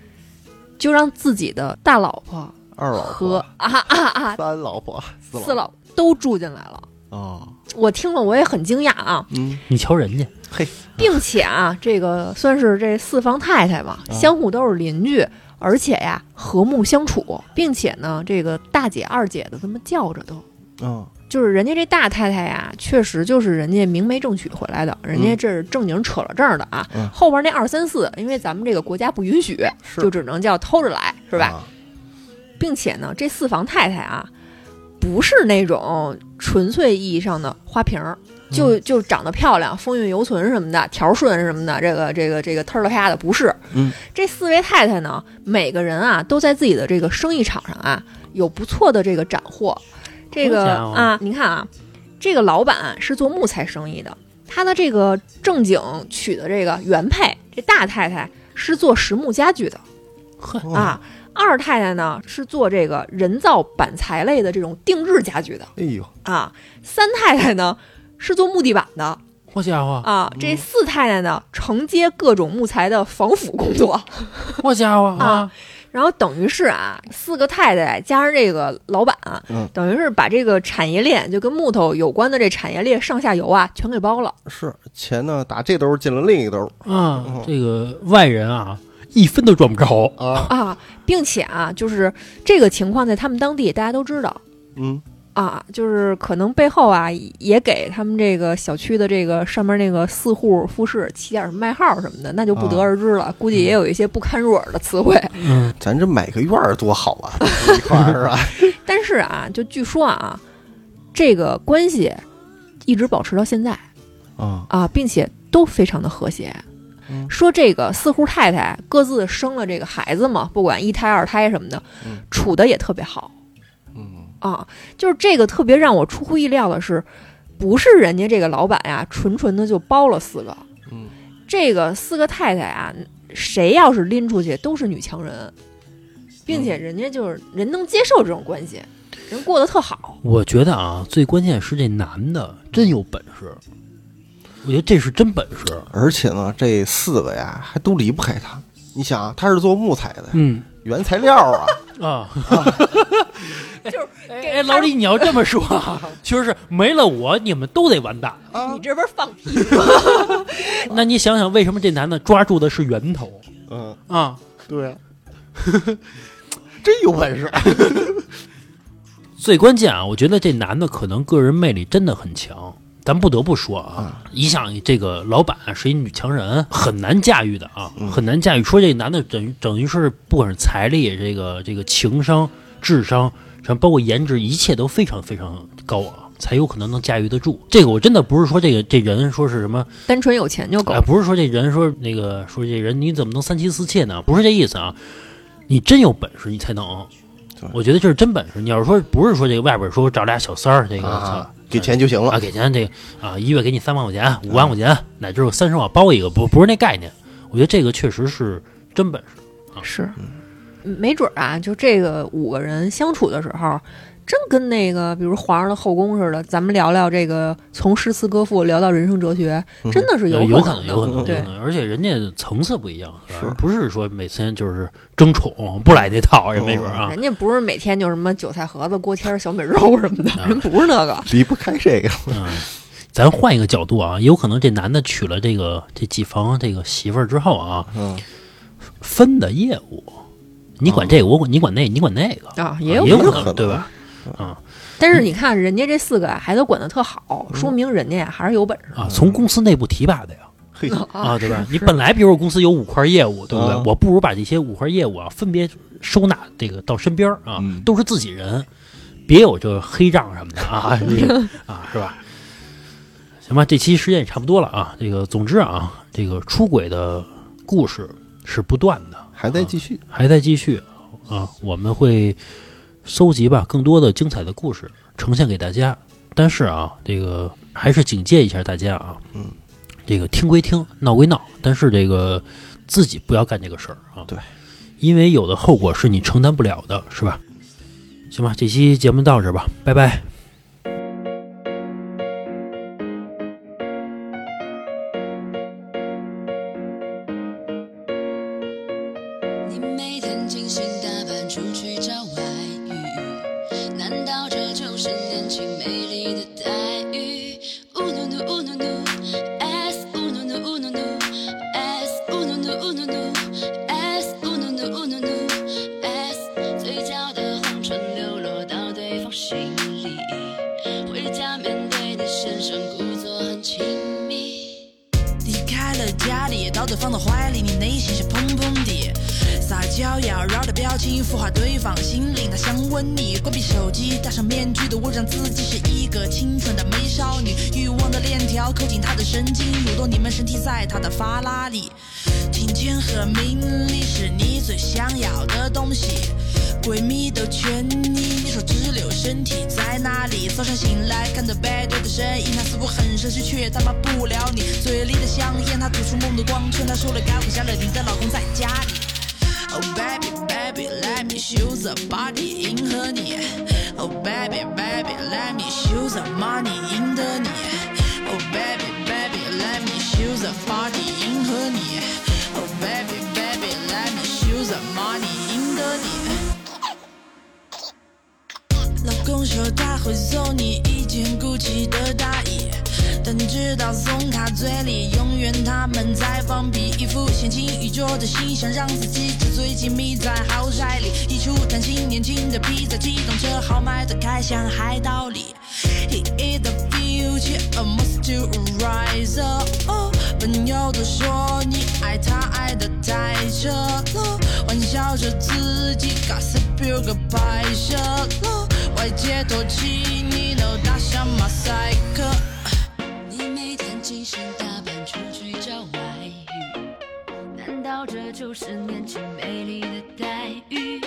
就让自己的大老婆二老和婆、啊啊啊三老婆、四四老都住进来了。啊，我听了我也很惊讶啊，嗯，你瞧人家，嘿。并且啊，这个算是这四房太太嘛，啊。相互都是邻居，而且呀和睦相处，并且呢，这个大姐二姐的这么叫着都。嗯，就是人家这大太太呀，确实就是人家明媒正娶回来的，人家这是正经扯了证儿的啊。嗯。后边那二三四，因为咱们这个国家不允许，是。就只能叫偷着来，是吧？啊。并且呢，这四房太太啊，不是那种纯粹意义上的花瓶儿，就就长得漂亮、风韵犹存什么的，条顺什么的，这个这个这个忒儿了啪的不是。嗯，这四位太太呢，每个人啊都在自己的这个生意场上啊有不错的这个斩获。这个啊，您看啊，这个老板是做木材生意的，他的这个正经娶的这个原配，这大太太是做实木家具的。呵，哦啊，二太太呢是做这个人造板材类的这种定制家具的哎呦，啊，三太太呢是做木地板的好家伙，啊，这四太太呢承接各种木材的防腐工作，好家伙啊！然后等于是啊，四个太太加上这个老板，嗯等于是把这个产业链就跟木头有关的这产业链上下游啊全给包了。是钱呢，打这兜进了另一兜啊，这个外人啊，一分都赚不着。啊，啊，并且啊，就是这个情况在他们当地大家都知道，嗯，啊，就是可能背后啊也给他们这个小区的这个上面那个四户复式起点儿外号什么的，那就不得而知了。估计也有一些不堪入耳的词汇。嗯，咱这买个院儿多好啊，一块儿是吧？但是啊，就据说啊，这个关系一直保持到现在啊，啊，并且都非常的和谐。嗯。说这个四户太太各自生了这个孩子嘛，不管一胎二胎什么的，嗯。处的也特别好。嗯。啊，就是这个特别让我出乎意料的是，不是人家这个老板呀，纯纯的就包了四个，嗯，这个四个太太啊，谁要是拎出去都是女强人，并且人家就是人能接受这种关系，人过得特好。我觉得啊，最关键是这男的真有本事，我觉得这是真本事。而且呢，这四个呀还都离不开他。你想啊，他是做木材的，嗯原材料啊，啊，就是哎哎，老李，你要这么说啊，确实是没了我，你们都得完蛋。啊你，这不是放屁吗？那你想想，为什么这男的抓住的是源头嗯，啊？对，真有本事。最关键啊，我觉得这男的可能个人魅力真的很强。咱不得不说啊，一想这个老板是一女强人，很难驾驭的啊，嗯很难驾驭。说这男的等于等于是不管是财力、这个这个情商、智商，什么包括颜值，一切都非常非常高啊，才有可能能驾驭得住。这个我真的不是说这个这人说是什么单纯有钱就够哎，。不是说这人说那个说这人你怎么能三妻四妾呢？不是这意思啊，你真有本事你才能。我觉得这是真本事。你要是说不是说这个外边说找俩小三儿，这个啊操，给钱就行了啊，给钱这个啊，一月给你三万块钱、五万块钱，乃至三十万包一个，不不是那概念。我觉得这个确实是真本事。是，没准儿啊，就这个五个人相处的时候，真跟那个比如皇上的后宫似的，咱们聊聊这个从诗词歌赋聊到人生哲学，嗯真的是呃有可能，有可能，有对可能，而且人家层次不一样，是不是说每天就是争宠，不来那套，也没准儿啊。人家不是每天就什么韭菜盒子、锅贴、小米肉什么的，啊人不是那个。离不开这个，嗯，咱换一个角度啊，有可能这男的娶了这个这几房这个媳妇儿之后啊，嗯，分的业务，你管这个，我管你管那，你管那个，啊，也有可。能，对吧？但是你看人家这四个啊还都管得特好，说明人家呀还是有本事啊，从公司内部提拔的呀，啊，对吧？你本来比如说公司有五块业务，对不对啊？我不如把这些五块业务啊分别收纳这个到身边啊嗯，都是自己人，别有这个黑账什么的啊，这 个啊，是吧？行吧，这期时间也差不多了啊。这个总之啊，这个出轨的故事是不断的，还在继续。还在继续啊，我们会收集吧更多的精彩的故事呈现给大家。但是啊，这个还是警戒一下大家啊，嗯，这个听归听，闹归闹，但是这个自己不要干这个事儿啊，对，因为有的后果是你承担不了的，是吧？行吧，这期节目到这儿吧，拜拜。放屁，一副闲情逸致的心，想让自己沉醉进迷在豪宅里，一出谈心，年轻的皮在激动着豪迈的开向海岛里。He is the future, a must to rise up、oh,。朋友都说你爱他爱的太彻了，玩笑着自己 gossip 标个摆设了，外界唾弃你都打上马赛克。你每天精时？这就是年轻美丽的待遇。